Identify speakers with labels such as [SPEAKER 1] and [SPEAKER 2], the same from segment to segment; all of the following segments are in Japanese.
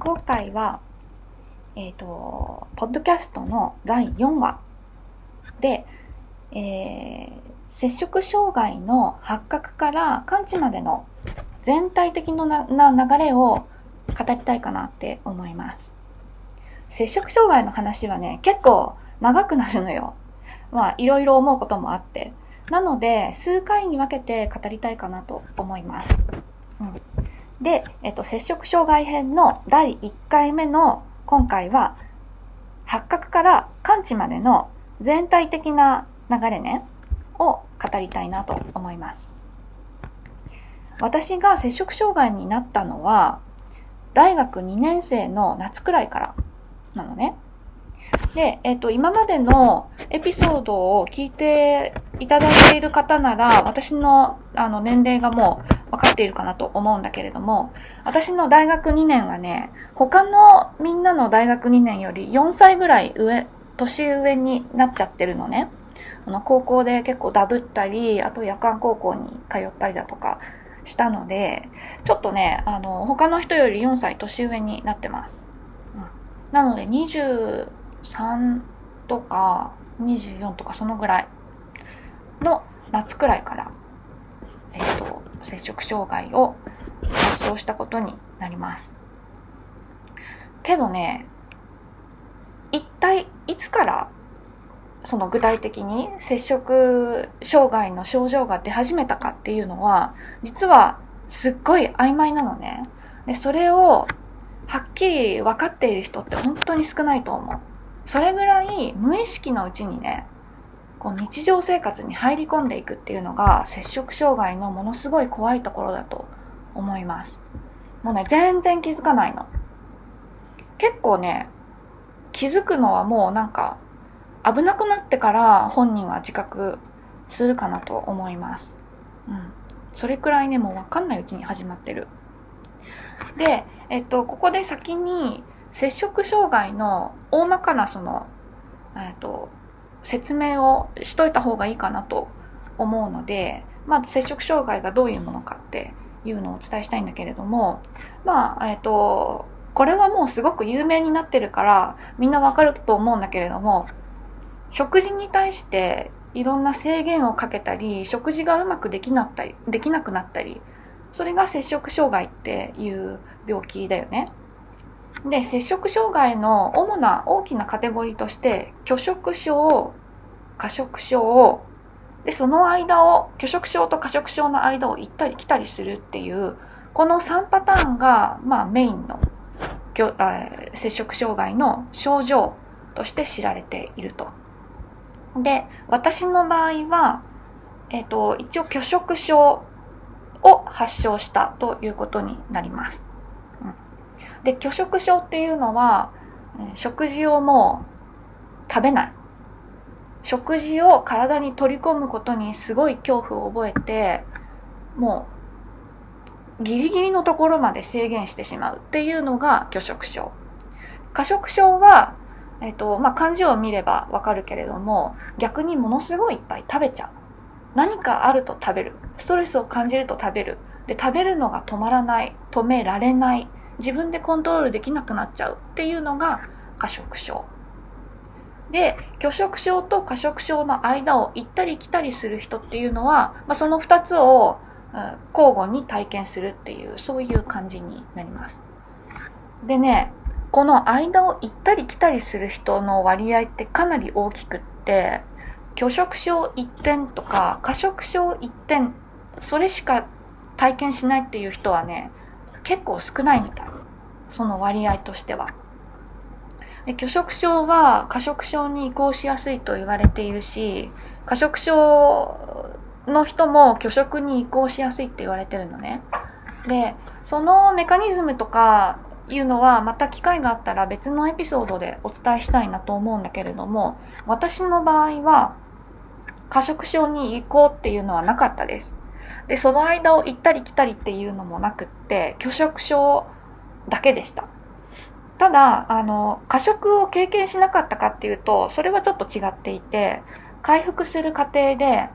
[SPEAKER 1] 今回は、えっ、と、ポッドキャストの第4話で、えー、摂食障害の発覚から完治までの全体的な流れを語りたいかなって思います。摂食障害の話はね、結構長くなるのよ。まあ、いろいろ思うこともあって。なので、数回に分けて語りたいかなと思います。うん、で、えっと、摂食障害編の第1回目の今回は、発覚から完治までの全体的な流れね、を語りたいなと思います。私が摂食障害になったのは、大学2年生の夏くらいからなのね。で、えっ、と、今までのエピソードを聞いていただいている方なら、私のあの年齢がもう分かっているかなと思うんだけれども、私の大学2年はね、他のみんなの大学2年より4歳ぐらい上、年上になっちゃってるのね。あの高校で結構ダブったり、あと夜間高校に通ったりだとかしたので、ちょっとね、あの、他の人より4歳年上になってます。うん、なので2 23とか24とかそのぐらいの夏くらいから、えっ、ー、と、摂食障害を発症したことになります。けどね、一体いつからその具体的に摂食障害の症状が出始めたかっていうのは実はすっごい曖昧なのね。でそれをはっきり分かっている人って本当に少ないと思う。それぐらい無意識のうちにねこう日常生活に入り込んでいくっていうのが摂食障害のものすごい怖いところだと思います。もうね、全然気づかないの。結構ね、気づくのはもうなんか危なくなってから本人は自覚するかなと思います。うん。それくらいね、もうわかんないうちに始まってる。で、えっと、ここで先に摂食障害の大まかなその、えっと、説明をしといた方がいいかなと思うので、まず摂食障害がどういうものかっていうのをお伝えしたいんだけれども、まあ、えっ、と、これはもうすごく有名になってるからみんなわかると思うんだけれども、食事に対していろんな制限をかけたり、食事がうまくできなったり、できなくなったり、それが摂食障害っていう病気だよね。で、摂食障害の主な大きなカテゴリーとして、拒食症、過食症、で、その間を、拒食症と過食症の間を行ったり来たりするっていう、この3パターンが、まあメインの摂食障害の症状として知られていると。で、私の場合は、えっ、ー、と、一応拒食症を発症したということになります。で拒食症っていうのは食事をもう食べない。食事を体に取り込むことにすごい恐怖を覚えてもうギリギリのところまで制限してしまうっていうのが拒食症。過食症は、えっとまあ、漢字を見ればわかるけれども逆にものすごいいっぱい食べちゃう。何かあると食べる。ストレスを感じると食べる。で食べるのが止まらない。止められない。自分でコントロールできなくなっちゃうっていうのが過食症。で拒食症と過食症の間を行ったり来たりする人っていうのは、まあ、その2つを、交互に体験するっていうそういう感じになります。でねこの間を行ったり来たりする人の割合ってかなり大きくって拒食症1点とか過食症1点それしか体験しないっていう人はね結構少ないみたい。その割合としては。で拒食症は過食症に移行しやすいと言われているし過食症の人も拒食に移行しやすいって言われてるのね。でそのメカニズムとかいうのはまた機会があったら別のエピソードでお伝えしたいなと思うんだけれども私の場合は過食症に移行っていうのはなかったです。でその間を行ったり来たりっていうのもなくって拒食症だけでしたただあの過食を経験しなかったかっていうとそれはちょっと違っていて回復する過程で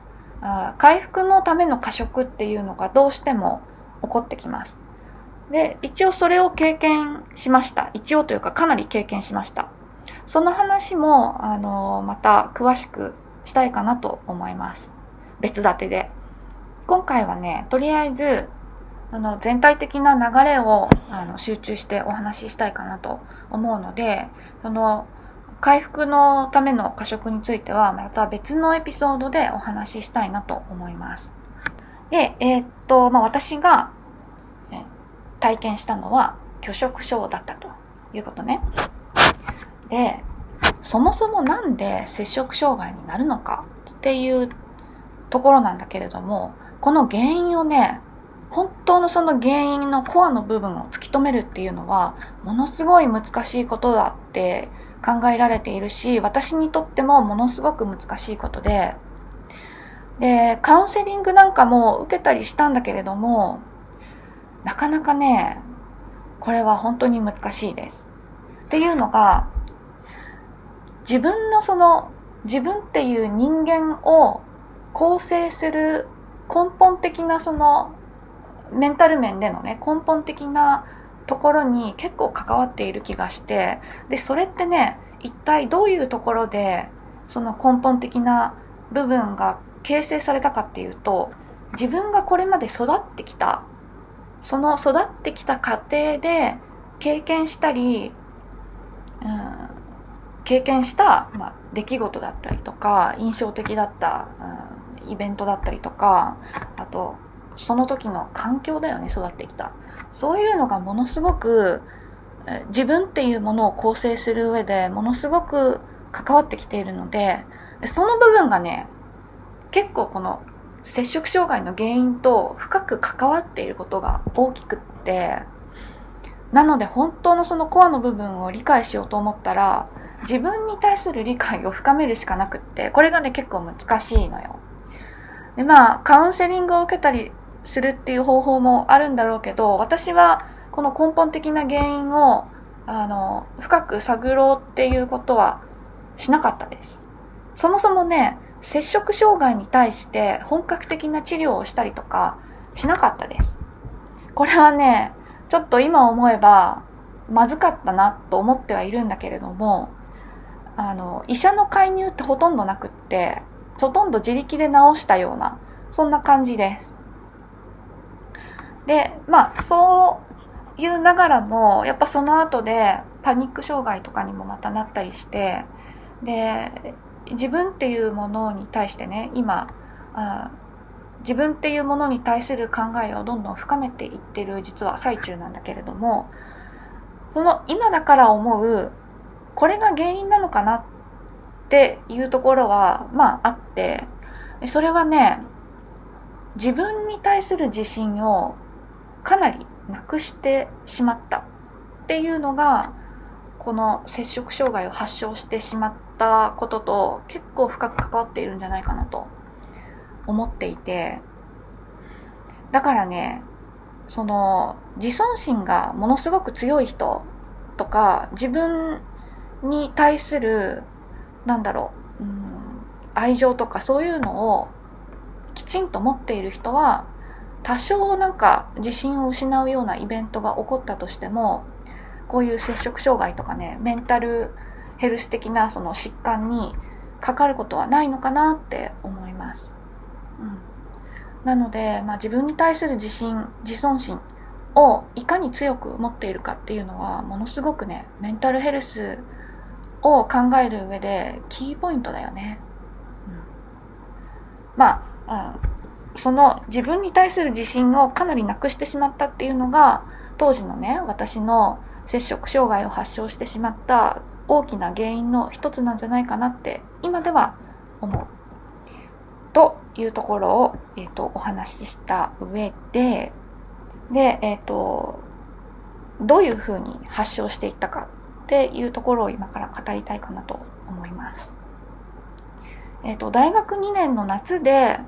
[SPEAKER 1] 回復のための過食っていうのがどうしても起こってきますで、一応それを経験しました。一応というかかなり経験しました。その話も、あの、また詳しくしたいかなと思います。別立てで。今回はね、とりあえず、あの、全体的な流れをあの集中してお話ししたいかなと思うので、その、回復のための過食については、また別のエピソードでお話ししたいなと思います。で、えー、っと、まあ、私が、体験したのは拒食症だったということね。で、そもそもなんで摂食障害になるのかっていうところなんだけれども、この原因をね、本当のその原因のコアの部分を突き止めるっていうのは、ものすごい難しいことだって考えられているし、私にとってもものすごく難しいことで、で、カウンセリングなんかも受けたりしたんだけれども、なかなかね、これは本当に難しいです。っていうのが、自分のその、自分っていう人間を構成する根本的なその、メンタル面でのね、根本的なところに結構関わっている気がして、で、それってね、一体どういうところで、その根本的な部分が形成されたかっていうと、自分がこれまで育ってきたその育ってきた過程で経験したり、うん、経験した、まあ、出来事だったりとか印象的だった、うん、イベントだったりとかあとその時の環境だよね育ってきた。そういうのがものすごく自分っていうものを構成する上でものすごく関わってきているのでその部分がね結構この摂食障害の原因と深く関わっていることが大きくってなので本当のそのコアの部分を理解しようと思ったら自分に対する理解を深めるしかなくってこれがね結構難しいのよ。でまあカウンセリングを受けたりするっていう方法もあるんだろうけど私はこの根本的な原因をあの深く探ろうっていうことはしなかったですそもそもね摂食障害に対して本格的な治療をしたりとかしなかったです。これはね、ちょっと今思えばまずかったなと思ってはいるんだけれども、あの、医者の介入ってほとんどなくって、ほとんど自力で治したような、そんな感じです。で、まあ、そういうながらも、やっぱその後でパニック障害とかにもまたなったりして、で、自分っていうものに対してね今あ自分っていうものに対する考えをどんどん深めていってる実は最中なんだけれどもその今だから思うこれが原因なのかなっていうところはまああってそれはね自分に対する自信をかなりなくしてしまったっていうのがこの摂食障害を発症してしまったことと結構深く関わっているんじゃないかなと思っていてだからねその自尊心がものすごく強い人とか自分に対するなんだろう、うん、愛情とかそういうのをきちんと持っている人は多少なんか自信を失うようなイベントが起こったとしてもこういう摂食障害とかねメンタルヘルス的なその疾患にかかることはないのかなって思います。うん、なので、まあ、自分に対する自信自尊心をいかに強く持っているかっていうのはものすごくねメンタルヘルスを考える上でキーポイントだよね。うん、まあ、うん、その自分に対する自信をかなりなくしてしまったっていうのが当時のね私の摂食障害を発症してしまった大きな原因の一つなんじゃないかなって今では思う。というところを、えーと、お話しした上で、で、えっ、ー、と、どういうふうに発症していったかっていうところを今から語りたいかなと思います。えっ、ー、と、大学2年の夏で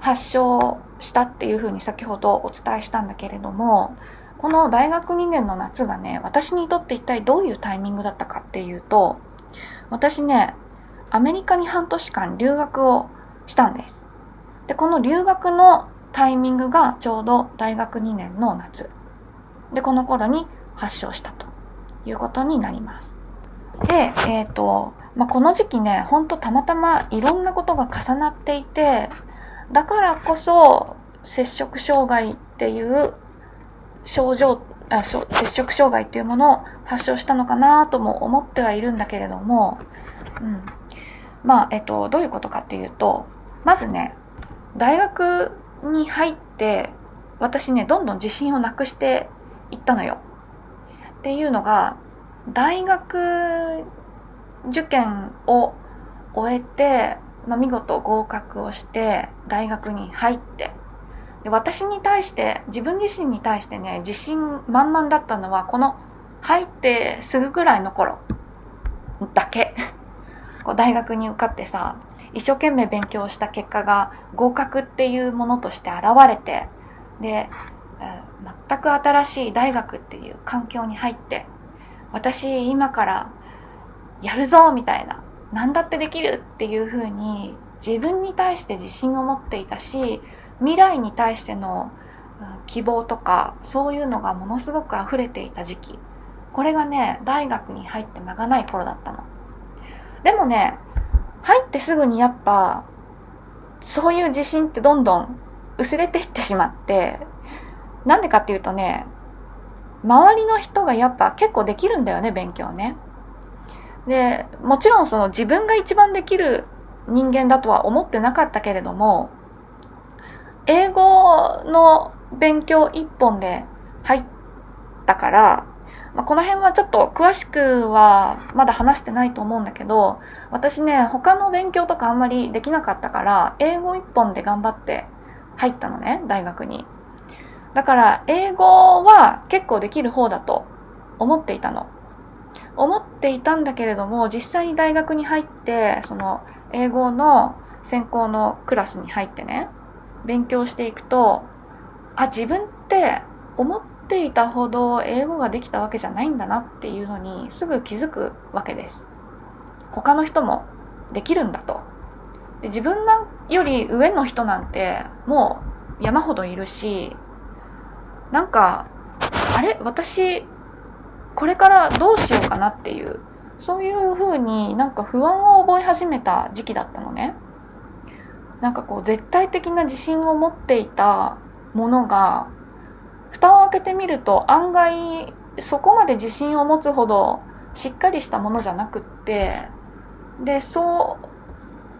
[SPEAKER 1] 発症したっていうふうに先ほどお伝えしたんだけれども、この大学2年の夏がね、私にとって一体どういうタイミングだったかっていうと、私ね、アメリカに半年間留学をしたんです。で、この留学のタイミングがちょうど大学2年の夏。で、この頃に発症したということになります。で、えっ、ー、と、まあ、この時期ね、ほんとたまたまいろんなことが重なっていて、だからこそ、摂食障害っていう症状、あ摂食障害っていうものを発症したのかなとも思ってはいるんだけれども、うん。まあ、えっと、どういうことかっていうと、まずね、大学に入って、私ね、どんどん自信をなくしていったのよ。っていうのが、大学受験を終えて、まあ、見事合格をして大学に入って。で私に対して自分自身に対してね自信満々だったのはこの入ってすぐぐらいの頃だけ。こう大学に受かってさ一生懸命勉強した結果が合格っていうものとして現れてで全く新しい大学っていう環境に入って私今からやるぞみたいな何だってできるっていう風に自分に対して自信を持っていたし未来に対しての希望とかそういうのがものすごく溢れていた時期。これがね大学に入って間がない頃だったの。でもね入ってすぐにやっぱそういう自信ってどんどん薄れていってしまってなんでかっていうとね周りの人がやっぱ結構できるんだよね勉強ね。でもちろんその自分が一番できる人間だとは思ってなかったけれども英語の勉強一本で入ったから、まあ、この辺はちょっと詳しくはまだ話してないと思うんだけど私ね他の勉強とかあんまりできなかったから英語一本で頑張って入ったのね大学に。だから英語は結構できる方だと思っていたの。思っていたんだけれども実際に大学に入ってその英語の専攻のクラスに入ってね勉強していくとあ自分って思っていたほど英語ができたわけじゃないんだなっていうのにすぐ気づくわけです。他の人もできるんだと。で自分より上の人なんてもう山ほどいるしなんかあれ？私これからどうしようかなっていう、そういう風になんか不安を覚え始めた時期だったのね。なんかこう絶対的な自信を持っていたものが、蓋を開けてみると案外そこまで自信を持つほどしっかりしたものじゃなくって、で、そ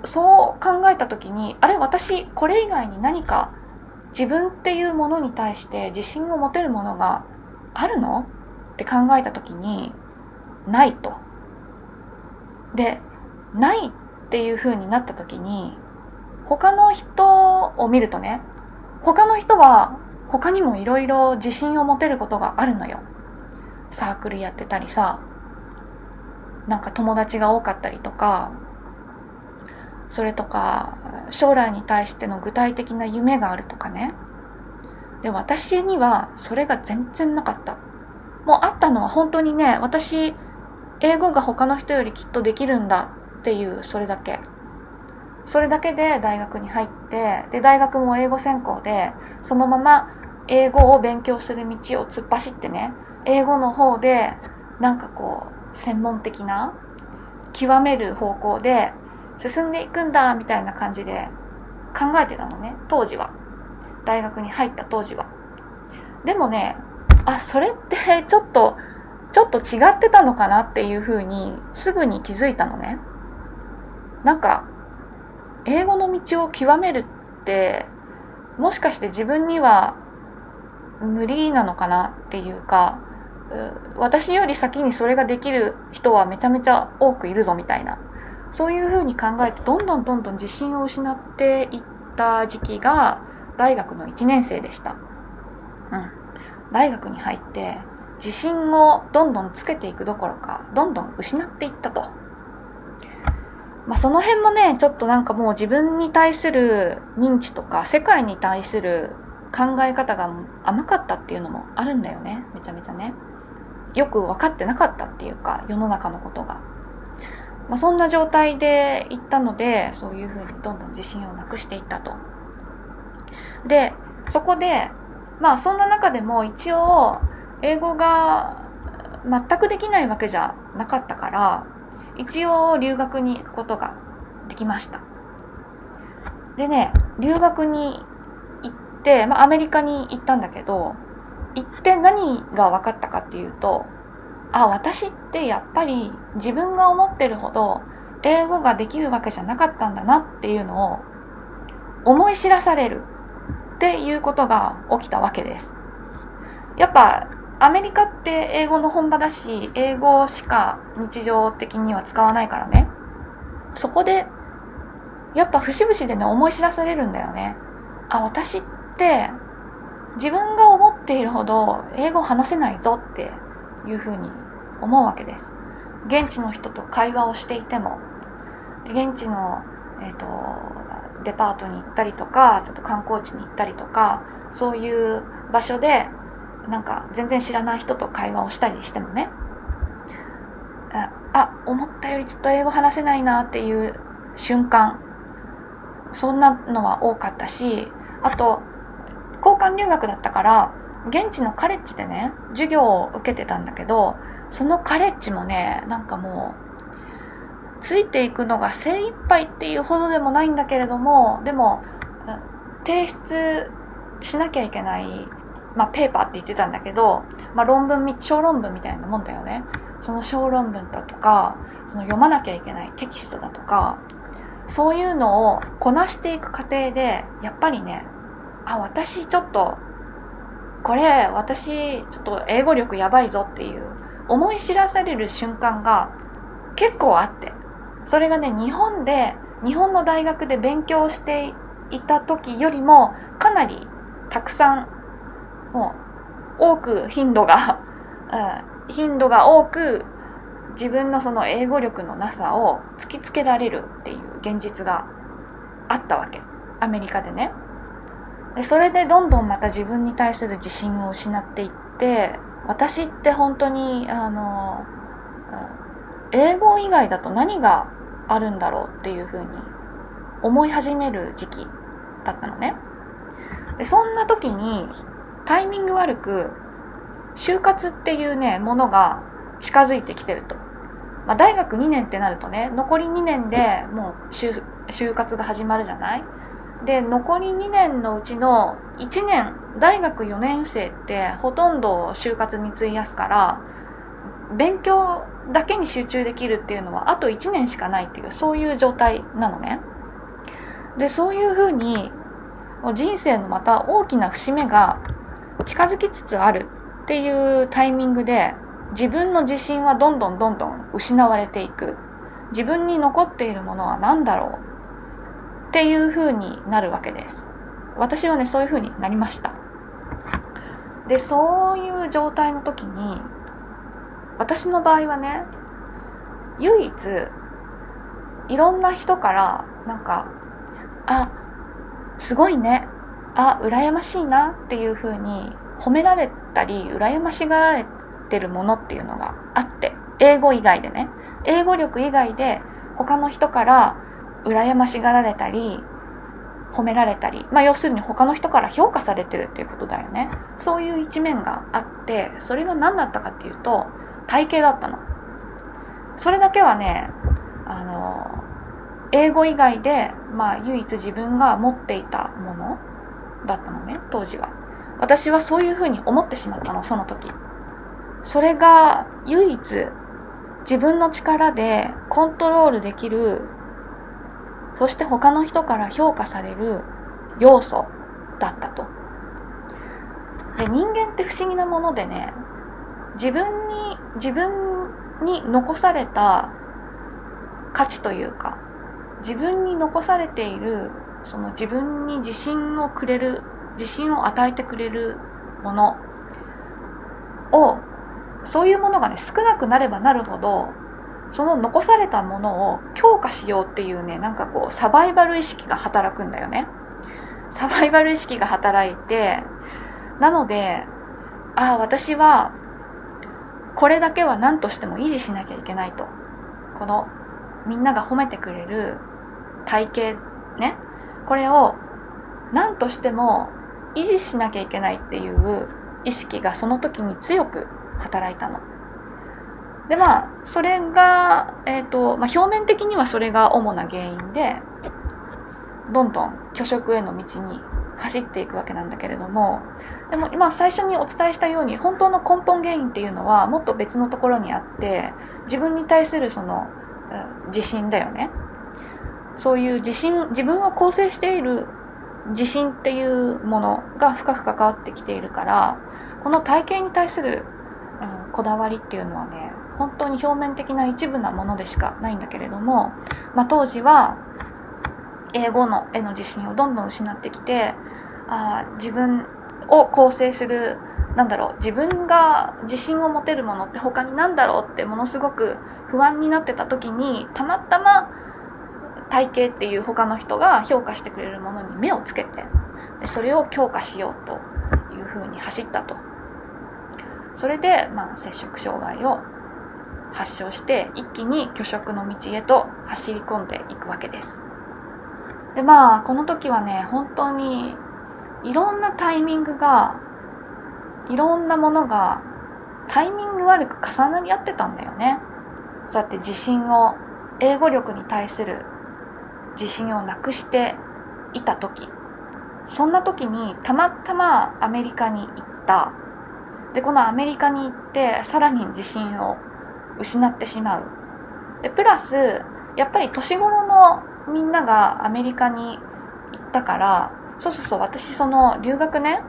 [SPEAKER 1] う、そう考えた時に、あれ？私これ以外に何か自分っていうものに対して自信を持てるものがあるの？って考えた時にないと。でないっていう風になった時に他の人を見るとね他の人は他にもいろいろ自信を持てることがあるのよ。サークルやってたりさなんか友達が多かったりとかそれとか将来に対しての具体的な夢があるとかねで私にはそれが全然なかったもうあったのは本当にね、私、英語が他の人よりきっとできるんだっていう、それだけ。それだけで大学に入って、で、大学も英語専攻で、そのまま英語を勉強する道を突っ走ってね、英語の方で、なんかこう、専門的な、極める方向で進んでいくんだ、みたいな感じで考えてたのね、当時は。大学に入った当時は。でもね、あそれってちょっとちょっと違ってたのかなっていうふうにすぐに気づいたのねなんか英語の道を極めるってもしかして自分には無理なのかなっていうか私より先にそれができる人はめちゃめちゃ多くいるぞみたいなそういうふうに考えてどんどんどんどん自信を失っていった時期が大学の1年生でした。うん。大学に入って自信をどんどんつけていくどころかどんどん失っていったと。まあ、その辺もねちょっとなんかもう自分に対する認知とか世界に対する考え方が甘かったっていうのもあるんだよねめちゃめちゃね。よく分かってなかったっていうか世の中のことが。まあ、そんな状態で行ったのでそういうふうにどんどん自信をなくしていったと。でそこでまあそんな中でも一応英語が全くできないわけじゃなかったから一応留学に行くことができましたでね留学に行って、まあ、アメリカに行ったんだけど行って何が分かったかっていうとあ私ってやっぱり自分が思ってるほど英語ができるわけじゃなかったんだなっていうのを思い知らされる。っていうことが起きたわけです。やっぱアメリカって英語の本場だし英語しか日常的には使わないからね。そこでやっぱ節々でね思い知らされるんだよね。あ私って自分が思っているほど英語話せないぞっていうふうに思うわけです。現地の人と会話をしていても現地の、えーと、デパートに行ったりとかちょっと観光地に行ったりとかそういう場所でなんか全然知らない人と会話をしたりしてもねあ思ったよりちょっと英語話せないなっていう瞬間そんなのは多かったしあと交換留学だったから現地のカレッジでね授業を受けてたんだけどそのカレッジもねなんかもうついていくのが精一杯っていうほどでもないんだけれどもでも提出しなきゃいけない、まあ、ペーパーって言ってたんだけど、まあ、論文小論文みたいなもんだよね。その小論文だとかその読まなきゃいけないテキストだとかそういうのをこなしていく過程でやっぱりねあ私ちょっとこれ私ちょっと英語力やばいぞっていう思い知らされる瞬間が結構あって。それがね日本で日本の大学で勉強していた時よりもかなりたくさんもう多く頻度が、うん、頻度が多く自分のその英語力のなさを突きつけられるっていう現実があったわけ。アメリカでね。でそれでどんどんまた自分に対する自信を失っていって私って本当にあの英語以外だと何があるんだろうっていうふうに思い始める時期だったのね。でそんな時にタイミング悪く就活っていうねものが近づいてきてると、まあ、大学2年ってなるとね残り2年でもう就活が始まるじゃない？で残り2年のうちの1年大学4年生ってほとんど就活に費やすから勉強だけに集中できるっていうのはあと1年しかないっていうそういう状態なのね。でそういうふうに人生のまた大きな節目が近づきつつあるっていうタイミングで自分の自信はどんどんどんどん失われていく。自分に残っているものは何だろう。っていう風になるわけです。私はねそういう風になりました。でそういう状態の時に私の場合はね唯一いろんな人からなんかあすごいね。あ羨ましいな。っていう風に褒められたり羨ましがられてるものっていうのがあって英語以外でね。英語力以外で他の人から羨ましがられたり褒められたり、まあ、要するに他の人から評価されてるっていうことだよね。そういう一面があってそれが何だったかっていうと体型だったの。それだけはねあの英語以外で、まあ、唯一自分が持っていたものだったのね当時は。私はそういうふうに思ってしまったのその時。それが唯一自分の力でコントロールできるそして他の人から評価される要素だったと。で人間って不思議なものでね自分に自分に残された価値というか自分に残されているその自分に自信をくれる自信を与えてくれるものをそういうものがね少なくなればなるほどその残されたものを強化しようっていうねなんかこうサバイバル意識が働くんだよね。サバイバル意識が働いてなのでああ私はこれだけは何としても維持しなきゃいけないと。このみんなが褒めてくれる体型ね。これを何としても維持しなきゃいけないっていう意識がその時に強く働いたの。でまあそれが、えーとまあ、表面的にはそれが主な原因でどんどん虚食への道に走っていくわけなんだけれどもでも今最初にお伝えしたように本当の根本原因っていうのはもっと別のところにあって自分に対するその自信だよね。そういう自信自分を構成している自信っていうものが深く関わってきているからこの体型に対する、うん、こだわりっていうのはね本当に表面的な一部なものでしかないんだけれども、まあ、当時は英語のへの自信をどんどん失ってきてあ自分を構成するなんだろう自分が自信を持てるものって他に何だろうってものすごく不安になってた時にたまたま体型っていう他の人が評価してくれるものに目をつけてでそれを強化しようというふうに走ったと。それで、まあ、摂食障害を発症して一気に拒食の道へと走り込んでいくわけです。でまあこの時はね本当にいろんなタイミングがいろんなものがタイミング悪く重なり合ってたんだよね。そうやって自信を英語力に対する自信をなくしていた時。そんな時にたまたまアメリカに行った。でこのアメリカに行ってさらに自信を失ってしまう。でプラスやっぱり年頃のみんながアメリカに行ったからそうそうそう私その留学ね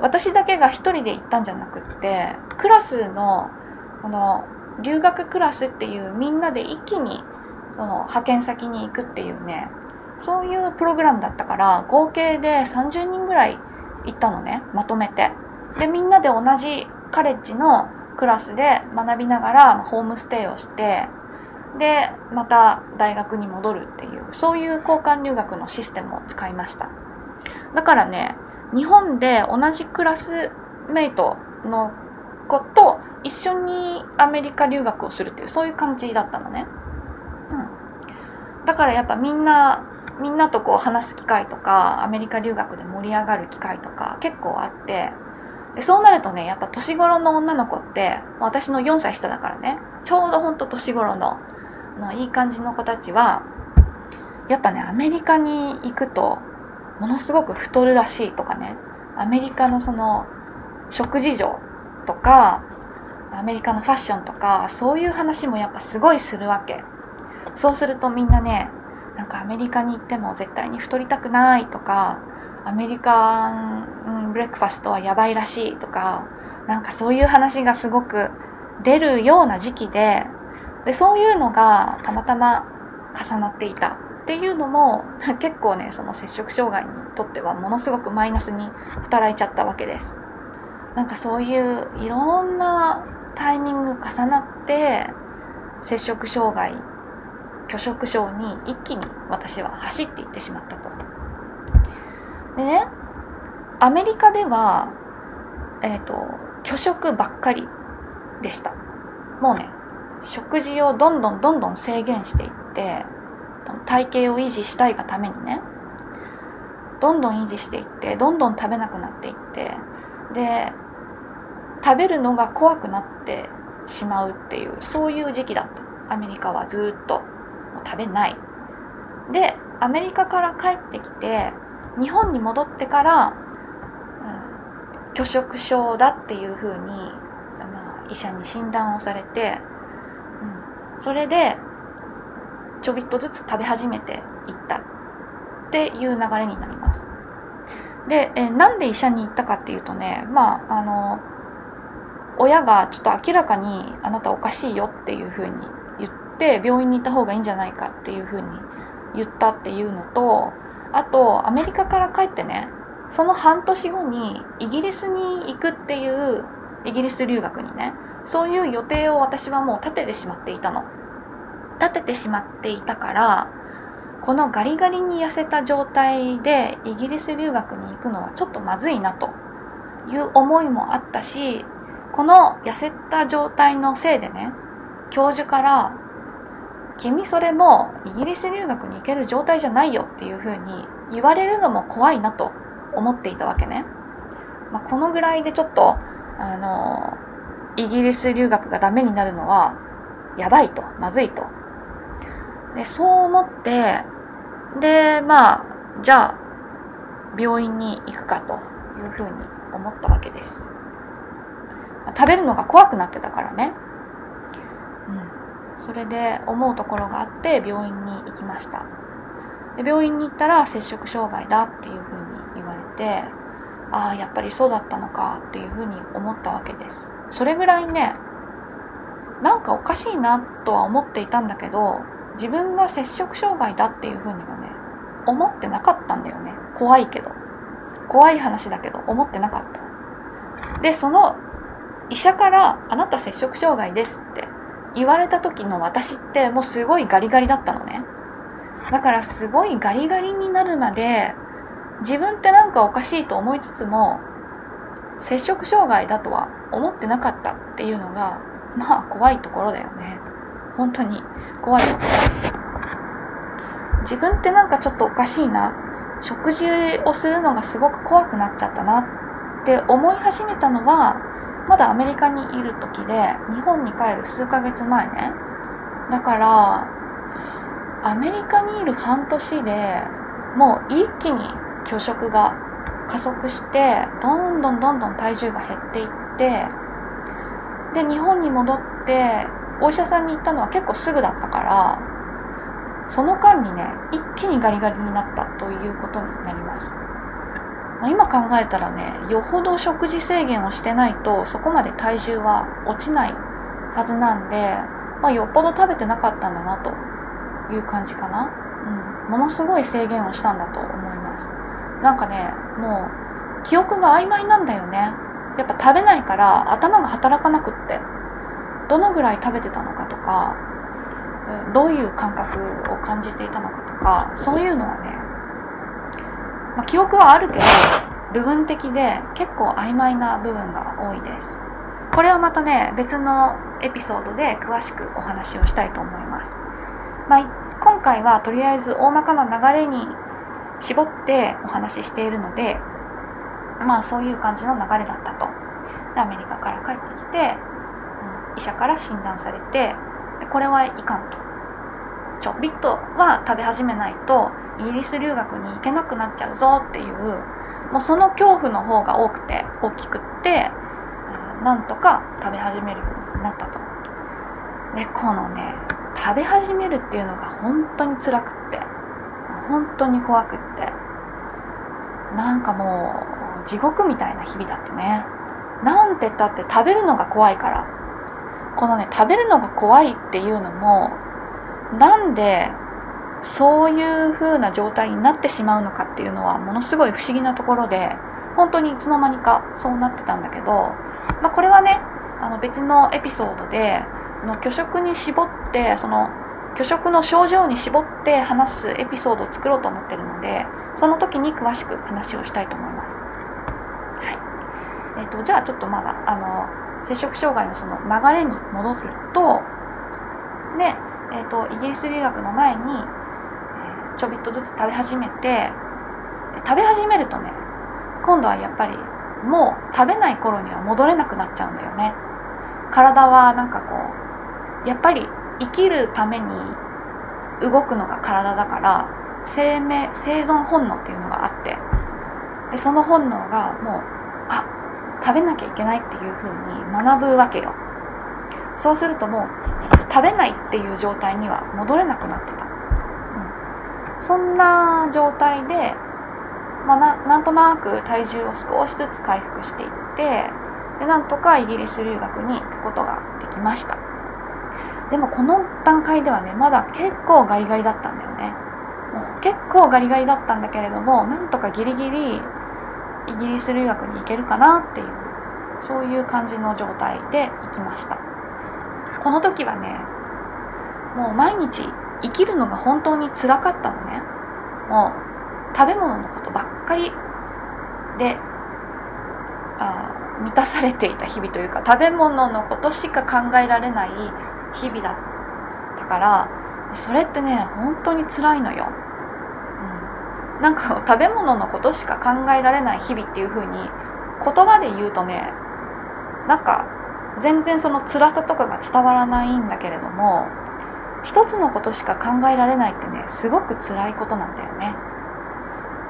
[SPEAKER 1] 私だけが一人で行ったんじゃなくってクラスのこの留学クラスっていうみんなで一気にその派遣先に行くっていうねそういうプログラムだったから合計で30人ぐらい行ったのねまとめて。でみんなで同じカレッジのクラスで学びながらホームステイをしてでまた大学に戻るっていうそういう交換留学のシステムを使いました。だからね日本で同じクラスメイトの子と一緒にアメリカ留学をするっていうそういう感じだったのね、うん、だからやっぱみんなみんなとこう話す機会とかアメリカ留学で盛り上がる機会とか結構あってでそうなるとねやっぱ年頃の女の子って私の4歳下だからねちょうどほんと年頃ののいい感じの子たちはやっぱねアメリカに行くとものすごく太るらしいとかねアメリカのその食事情とかアメリカのファッションとかそういう話もやっぱすごいするわけ。そうするとみんなねなんかアメリカに行っても絶対に太りたくないとかアメリカンブレックファストはやばいらしいとかなんかそういう話がすごく出るような時期ででそういうのがたまたま重なっていたっていうのも 結構ねその摂食障害にとってはものすごくマイナスに働いちゃったわけです。なんかそういういろんなタイミング重なって摂食障害拒食症に一気に私は走っていってしまったと。でねアメリカではえっ、ー、と拒食ばっかりでした。もうね食事をどんどんどんどん制限していって体型を維持したいがためにねどんどん維持していってどんどん食べなくなっていってで食べるのが怖くなってしまうっていうそういう時期だった。アメリカはずっと食べない。でアメリカから帰ってきて日本に戻ってから、うん、拒食症だっていうふうに、まあ、医者に診断をされて、うん、それでちょびっとずつ食べ始めていったっていう流れになります。でえなんで医者に行ったかっていうとねまああの親がちょっと明らかにあなたおかしいよっていうふうに言って病院に行った方がいいんじゃないかっていうふうに言ったっていうのとあとアメリカから帰ってねその半年後にイギリスに行くっていうイギリス留学にねそういう予定を私はもう立ててしまっていたの。立ててしまっていたからこのガリガリに痩せた状態でイギリス留学に行くのはちょっとまずいなという思いもあったしこの痩せた状態のせいでね教授から君それもイギリス留学に行ける状態じゃないよっていうふうに言われるのも怖いなと思っていたわけね。まあ、このぐらいでちょっとあのイギリス留学がダメになるのはやばいとまずいと。でそう思ってでまあじゃあ病院に行くかというふうに思ったわけです、ま、食べるのが怖くなってたからね。それで思うところがあって病院に行きました。で病院に行ったら摂食障害だっていうふうに言われてああやっぱりそうだったのかっていうふうに思ったわけです。それぐらいねなんかおかしいなとは思っていたんだけど自分が摂食障害だっていうふうにはね思ってなかったんだよね。怖いけど。怖い話だけど思ってなかった。でその医者から「あなた摂食障害です」って言われた時の私ってもうすごいガリガリだったのね。だからすごいガリガリになるまで自分ってなんかおかしいと思いつつも摂食障害だとは思ってなかったっていうのがまあ怖いところだよね。本当に。怖いところ。自分ってなんかちょっとおかしいな。食事をするのがすごく怖くなっちゃったなって思い始めたのはまだアメリカにいる時で日本に帰る数ヶ月前ね。だからアメリカにいる半年でもう一気に拒食が加速してどんどんどんどん体重が減っていってで日本に戻ってお医者さんに行ったのは結構すぐだったからその間にね一気にガリガリになったということになります、まあ、今考えたらねよほど食事制限をしてないとそこまで体重は落ちないはずなんで、まあ、よっぽど食べてなかったんだなという感じかな、うん、ものすごい制限をしたんだと思います。なんかねもう記憶が曖昧なんだよね。やっぱ食べないから頭が働かなくってどのぐらい食べてたのかとかどういう感覚を感じていたのかとかそういうのはね、まあ、記憶はあるけど部分的で結構曖昧な部分が多いです。これはまたね別のエピソードで詳しくお話をしたいと思います、まあ、今回はとりあえず大まかな流れに絞ってお話ししているのでまあそういう感じの流れだったと。でアメリカから帰ってきて、うん、医者から診断されてこれはいかんと。ちょびっとは食べ始めないとイギリス留学に行けなくなっちゃうぞっていうもうその恐怖の方が多くて大きくってなんとか食べ始めるようになったと。でこのね食べ始めるっていうのが本当に辛くって本当に怖くってなんかもう地獄みたいな日々だってね。なんてったって食べるのが怖いから。このね、食べるのが怖いっていうのも、なんでそういう風な状態になってしまうのかっていうのはものすごい不思議なところで、本当にいつの間にかそうなってたんだけど、まあ、これはね、あの別のエピソードで、の拒食に絞って、その拒食の症状に絞って話すエピソードを作ろうと思ってるので、その時に詳しく話をしたいと思います。はい。え、ー、と、じゃあちょっとまだ、あの、摂食障害のその流れに戻るとで、えーと、イギリス留学の前に、ちょびっとずつ食べ始めて食べ始めるとね今度はやっぱりもう食べない頃には戻れなくなっちゃうんだよね。体はなんかこうやっぱり生きるために動くのが体だから生命生存本能っていうのがあってでその本能がもうあ食べなきゃいけないっていう風に学ぶわけよ。そうするともう食べないっていう状態には戻れなくなってた、そんな状態で、まあ、ななんとなく体重を少しずつ回復していってでなんとかイギリス留学に行くことができました。でもこの段階ではねまだ結構ガリガリだったんだよね。もう結構ガリガリだったんだけれどもなんとかギリギリイギリス留学に行けるかなっていうそういう感じの状態で行きました。この時はねもう毎日生きるのが本当につらかったのもう食べ物のことばっかりであ満たされていた日々というか食べ物のことしか考えられない日々だったからそれってね本当に辛いのよ。うん。なんか食べ物のことしか考えられない日々っていう風に言葉で言うとねなんか全然その辛さとかが伝わらないんだけれども一つのことしか考えられないってねすごく辛いことなんだよね。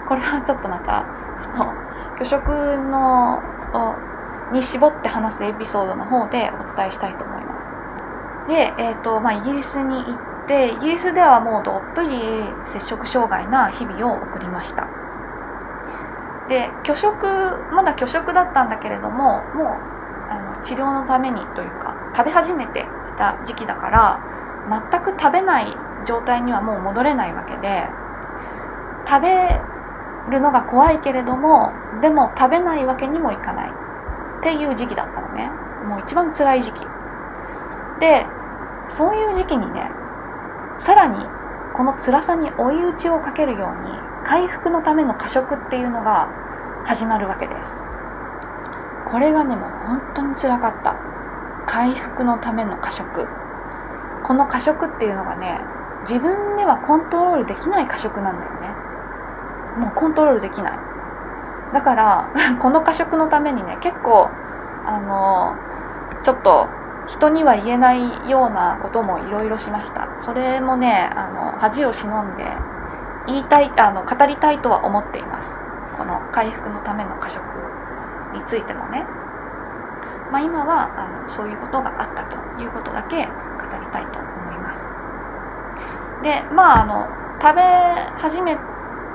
[SPEAKER 1] これはちょっとまたその虚食のに絞って話すエピソードの方でお伝えしたいと思います。で、えーとまあ、イギリスに行ってイギリスではもうどっぷり摂食障害な日々を送りました。で拒食まだ拒食だったんだけれどももうあの治療のためにというか食べ始めていた時期だから全く食べない状態にはもう戻れないわけで食べるのが怖いけれどもでも食べないわけにもいかない。っていう時期だったのね。もう一番辛い時期。でそういう時期にねさらにこの辛さに追い打ちをかけるように回復のための過食っていうのが始まるわけです。これがねもう本当につらかった。回復のための過食。この過食っていうのがね自分ではコントロールできない過食なんだよね。もうコントロールできない。だから この過食のためにね結構あのちょっと人には言えないようなこともいろいろしました。それもねあの恥を忍んで言いたいあの語りたいとは思っています。この回復のための過食についてもね、まあ、今はあのそういうことがあったということだけ語りたいと思います。でまああの食べ始め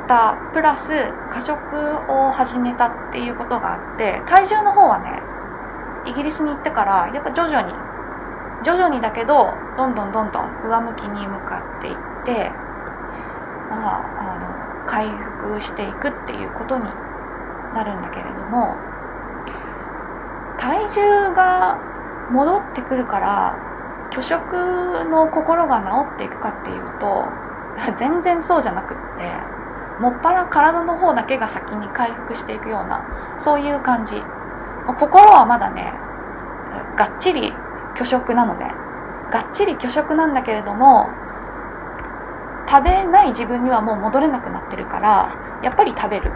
[SPEAKER 1] たプラス過食を始めたっていうことがあって体重の方はねイギリスに行ってからやっぱ徐々に徐々にだけどどんどんどんどん上向きに向かっていってまああの回復していくっていうことになるんだけれども体重が戻ってくるから拒食の心が治っていくかっていうと 全然そうじゃなくってもっぱら体の方だけが先に回復していくようなそういう感じ。心はまだねがっちり拒食なのでがっちり拒食なんだけれども食べない自分にはもう戻れなくなってるからやっぱり食べる。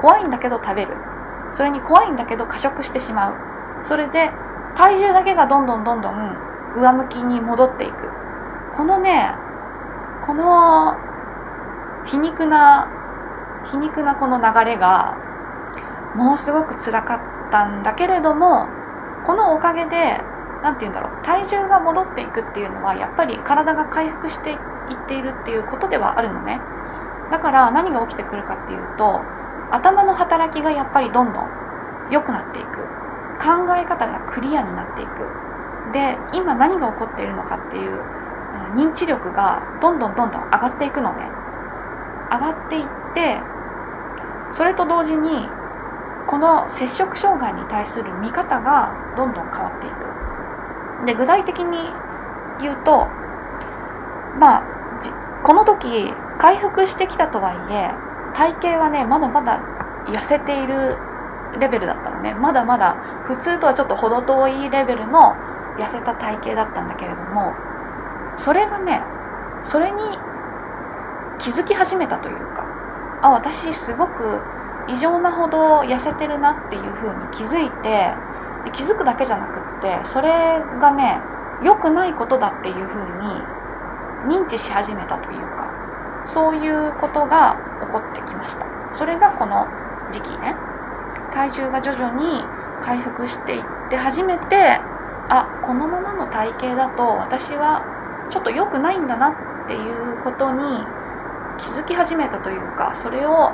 [SPEAKER 1] 怖いんだけど食べる。それに怖いんだけど過食してしまう。それで体重だけがどんどんどんどん上向きに戻っていく。このねこの皮肉な皮肉なこの流れがものすごく辛かったんだけれどもこのおかげで何て言うんだろう体重が戻っていくっていうのはやっぱり体が回復していっているっていうことではあるのね。だから何が起きてくるかっていうと頭の働きがやっぱりどんどん良くなっていく。考え方がクリアになっていく。で今何が起こっているのかっていう認知力がどんどんどんどん上がっていくのね。上がっていってそれと同時にこの摂食障害に対する見方がどんどん変わっていく。で具体的に言うとまあこの時回復してきたとはいえ体型はねまだまだ痩せているレベルだったのね。まだまだ普通とはちょっと程遠いレベルの痩せた体型だったんだけれどもそれがねそれに気づき始めたというかあ私すごく異常なほど痩せてるなっていう風に気づいてで気づくだけじゃなくってそれがね良くないことだっていう風に認知し始めたというかそういうことが起こってきました。それがこの時期ね。体重が徐々に回復していって初めてあこのままの体型だと私はちょっと良くないんだなっていうことに気づき始めたというかそれを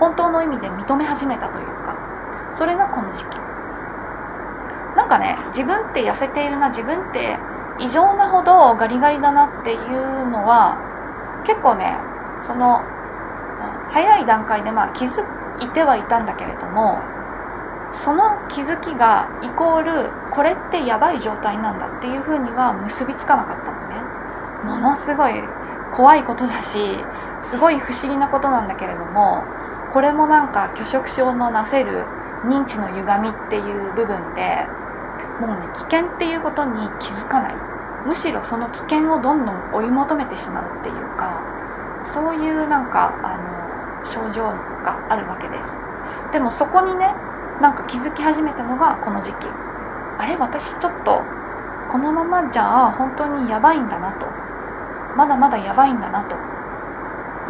[SPEAKER 1] 本当の意味で認め始めたというかそれがこの時期。なんかね自分って痩せているな自分って異常なほどガリガリだなっていうのは結構ねその早い段階でまあ気づいてはいたんだけれどもその気づきがイコールこれってやばい状態なんだっていうふうには結びつかなかったのね。ものすごい怖いことだしすごい不思議なことなんだけれどもこれもなんか拒食症のなせる認知の歪みっていう部分でもうね危険っていうことに気づかない。むしろその危険をどんどん追い求めてしまうっていうかそういうなんかあの症状があるわけです。でもそこにねなんか気づき始めたのがこの時期。あれ？私ちょっとこのままじゃ本当にやばいんだなと。まだまだやばいんだなと。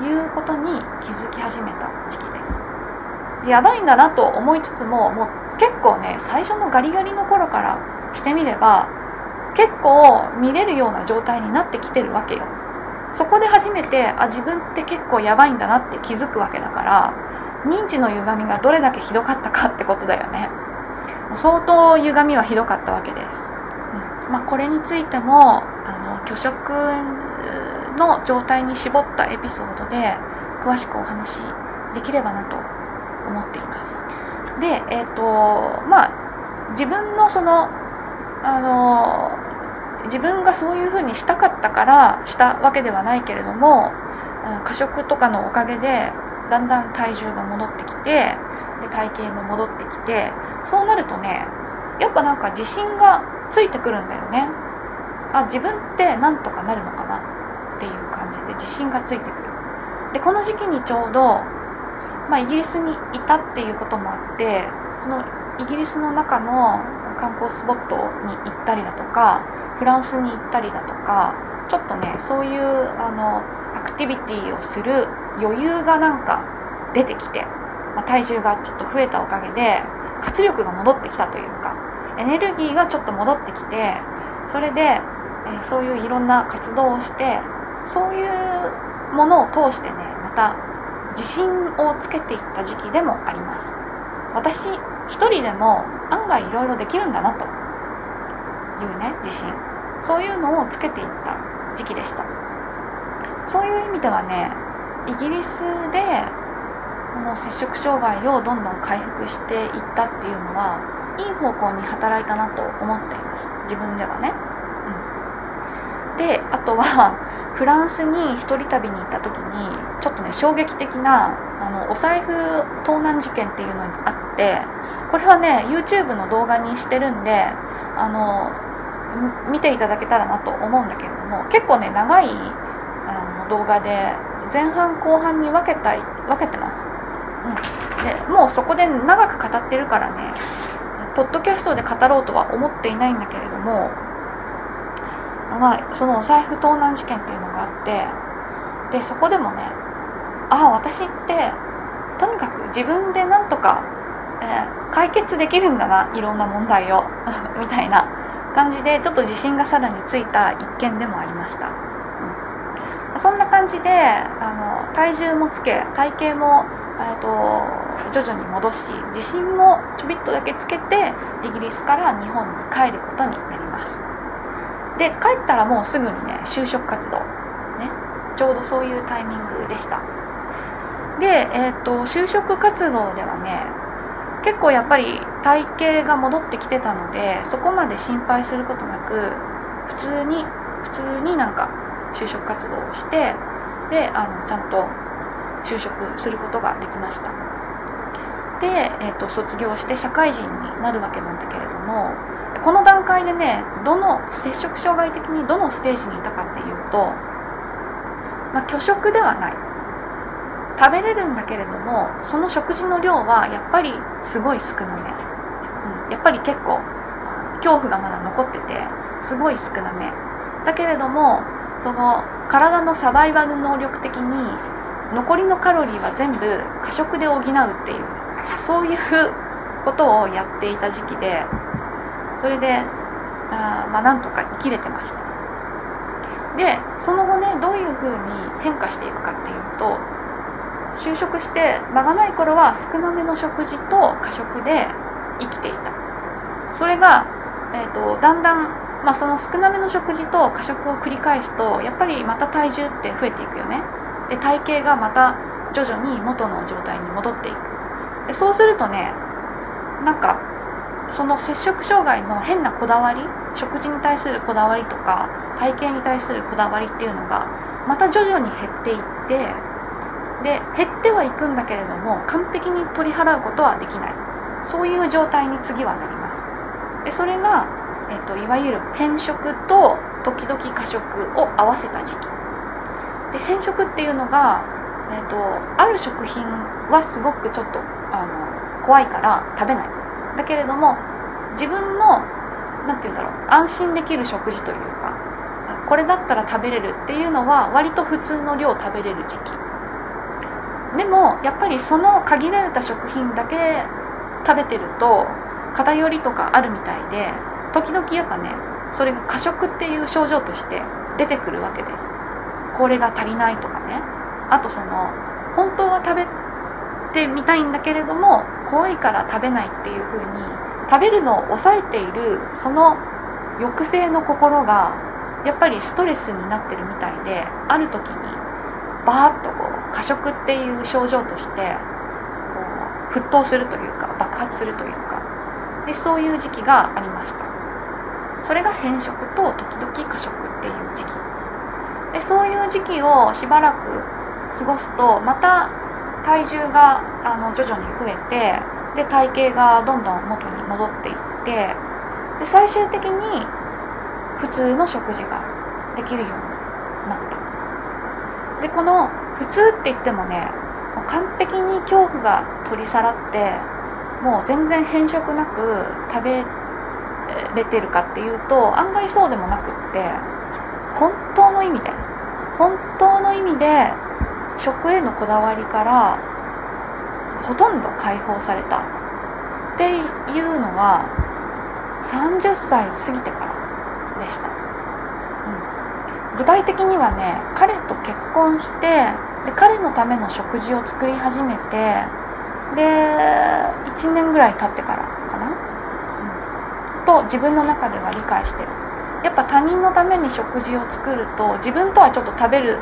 [SPEAKER 1] いうことに気づき始めた時期です。やばいんだなと思いつつももう結構ね最初のガリガリの頃からしてみれば結構見れるような状態になってきてるわけよ。そこで初めてあ自分って結構やばいんだなって気づくわけだから認知の歪みがどれだけひどかったかってことだよね。相当歪みはひどかったわけです、うん。まあ、これについてもあの拒食の状態に絞ったエピソードで詳しくお話しできればなと思っています。でえっ、ー、とまあ自分のそのあの自分がそういうふうにしたかったからしたわけではないけれども過食とかのおかげでだんだん体重が戻ってきてで体型も戻ってきてそうなるとねやっぱなんか自信がついてくるんだよね。あ自分ってなんとかなるのかなっていう感じで自信がついてくる。でこの時期にちょうど、まあ、イギリスにいたっていうこともあってそのイギリスの中の観光スポットに行ったりだとかフランスに行ったりだとかちょっとねそういうあのアクティビティをする余裕がなんか出てきて、まあ、体重がちょっと増えたおかげで活力が戻ってきたというかエネルギーがちょっと戻ってきてそれで、えー、そういういろんな活動をしてそういうものを通してねまた自信をつけていった時期でもあります。私一人でも案外いろいろできるんだなというね自信。そういうのをつけていった時期でした。そういう意味ではねイギリスでこの摂食障害をどんどん回復していったっていうのはいい方向に働いたなと思っています。自分ではね、うん、であとは フランスに一人旅に行った時にちょっとね衝撃的なあのお財布盗難事件っていうのがあってこれはね YouTube の動画にしてるんであの見ていただけたらなと思うんだけれども結構ね長い動画で前半後半に分けたい分けてます、うん、でもうそこで長く語ってるからねポッドキャストで語ろうとは思っていないんだけれどもまあそのお財布盗難事件っていうのがあってでそこでもねああ私ってとにかく自分でなんとか、えー、解決できるんだないろんな問題を みたいな感じでちょっと自信がさらについた一件でもありました、そんな感じであの体重もつけ体型も、えーと、徐々に戻し自信もちょびっとだけつけてイギリスから日本に帰ることになります。で帰ったらもうすぐにね就職活動ねちょうどそういうタイミングでした。で、えーと就職活動ではね結構やっぱり体型が戻ってきてたのでそこまで心配することなく普通に普通になんか就職活動をしてであのちゃんと就職することができました。で、えーと、卒業して社会人になるわけなんだけれどもこの段階でねどの摂食障害的にどのステージにいたかっていうと、まあ、拒食ではない。食べれるんだけれどもその食事の量はやっぱりすごい少なめ、うん、やっぱり結構恐怖がまだ残っててすごい少なめ。だけれどもその体のサバイバル能力的に残りのカロリーは全部過食で補うっていうそういうことをやっていた時期でそれであまあなんとか生きれてました。でその後ねどういうふうに変化していくかっていうと就職して間がない頃は少なめの食事と過食で生きていた。それが、えーと、だんだん、まあ、その少なめの食事と過食を繰り返すとやっぱりまた体重って増えていくよね。で体型がまた徐々に元の状態に戻っていく。でそうするとねなんかその摂食障害の変なこだわり食事に対するこだわりとか体型に対するこだわりっていうのがまた徐々に減っていってで減ってはいくんだけれども完璧に取り払うことはできない。そういう状態に次はなります。でそれが、えーと、いわゆる変色と時々過食を合わせた時期。で変色っていうのが、えーと、ある食品はすごくちょっとあの怖いから食べない。だけれども自分の何て言うんだろう安心できる食事というかこれだったら食べれるっていうのは割と普通の量食べれる時期。でもやっぱりその限られた食品だけ食べてると偏りとかあるみたいで時々やっぱねそれが過食っていう症状として出てくるわけです。これが足りないとかね。あとその本当は食べてみたいんだけれども怖いから食べないっていう風に食べるのを抑えているその抑制の心がやっぱりストレスになってるみたいである時にバーッとこう過食っていう症状としてこう沸騰するというか爆発するというか。でそういう時期がありました。それが変色と時々過食っていう時期。でそういう時期をしばらく過ごすとまた体重があの徐々に増えてで体型がどんどん元に戻っていってで最終的に普通の食事ができるようになった。でこの普通って言ってもね完璧に恐怖が取り去らってもう全然変色なく食べれてるかっていうと案外そうでもなくって本当の意味で本当の意味で食へのこだわりからほとんど解放された。っていうのは30歳を過ぎてからでした、うん、具体的にはね彼と結婚してで彼のための食事を作り始めてで1年ぐらい経ってから、と自分の中では理解してる。やっぱ他人のために食事を作ると自分とはちょっと食べる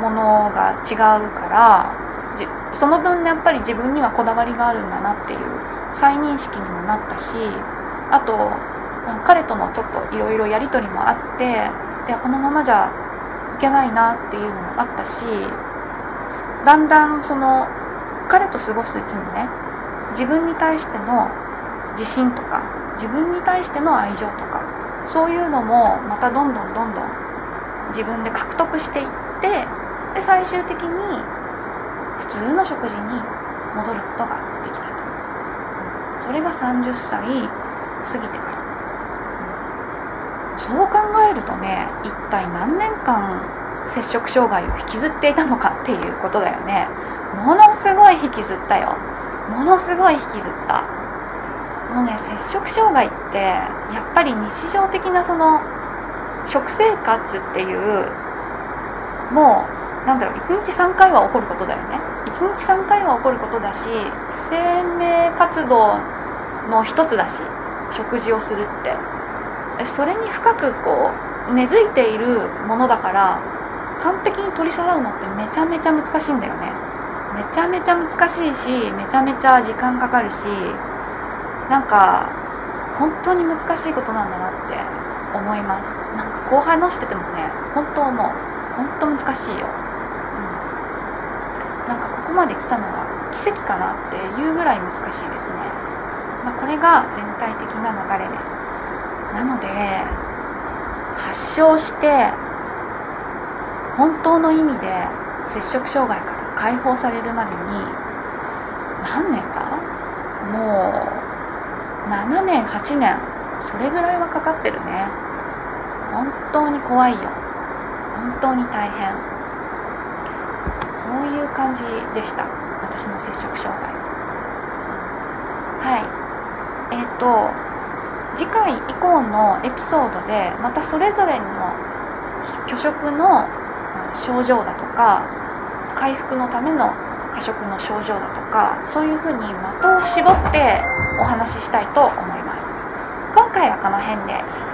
[SPEAKER 1] ものが違うからその分やっぱり自分にはこだわりがあるんだなっていう再認識にもなったしあと彼とのちょっといろいろやり取りもあってでこのままじゃいけないなっていうのもあったしだんだんその彼と過ごすうちにね自分に対しての自信とか自分に対しての愛情とかそういうのもまたどんどんどんどん自分で獲得していってで最終的に普通の食事に戻ることができたと。それが30歳過ぎてから。そう考えるとね一体何年間摂食障害を引きずっていたのかっていうことだよね。ものすごい引きずったよ。ものすごい引きずった。もうね摂食障害ってやっぱり日常的なその食生活っていうもうなんだろう1日3回は起こることだよね。1日3回は起こることだし生命活動の一つだし食事をするって。それに深くこう根付いているものだから完璧に取り去らうのってめちゃめちゃ難しいんだよね。めちゃめちゃ難しいしめちゃめちゃ時間かかるしなんか本当に難しいことなんだなって思います。なんか後輩のしててもね本当思う。本当難しいよ、うん、なんかここまで来たのは奇跡かなっていうぐらい難しいですね、まあ、これが全体的な流れです。なので発症して本当の意味で摂食障害から解放されるまでに何年か？もう7年8年それぐらいはかかってるね。本当に怖いよ。本当に大変。そういう感じでした。私の摂食障害。はい。えっ、ー、と次回以降のエピソードでまたそれぞれの拒食の症状だとか回復のための過食の症状だとかそういうふうに的を絞ってお話ししたいと思います。今回はこの辺で。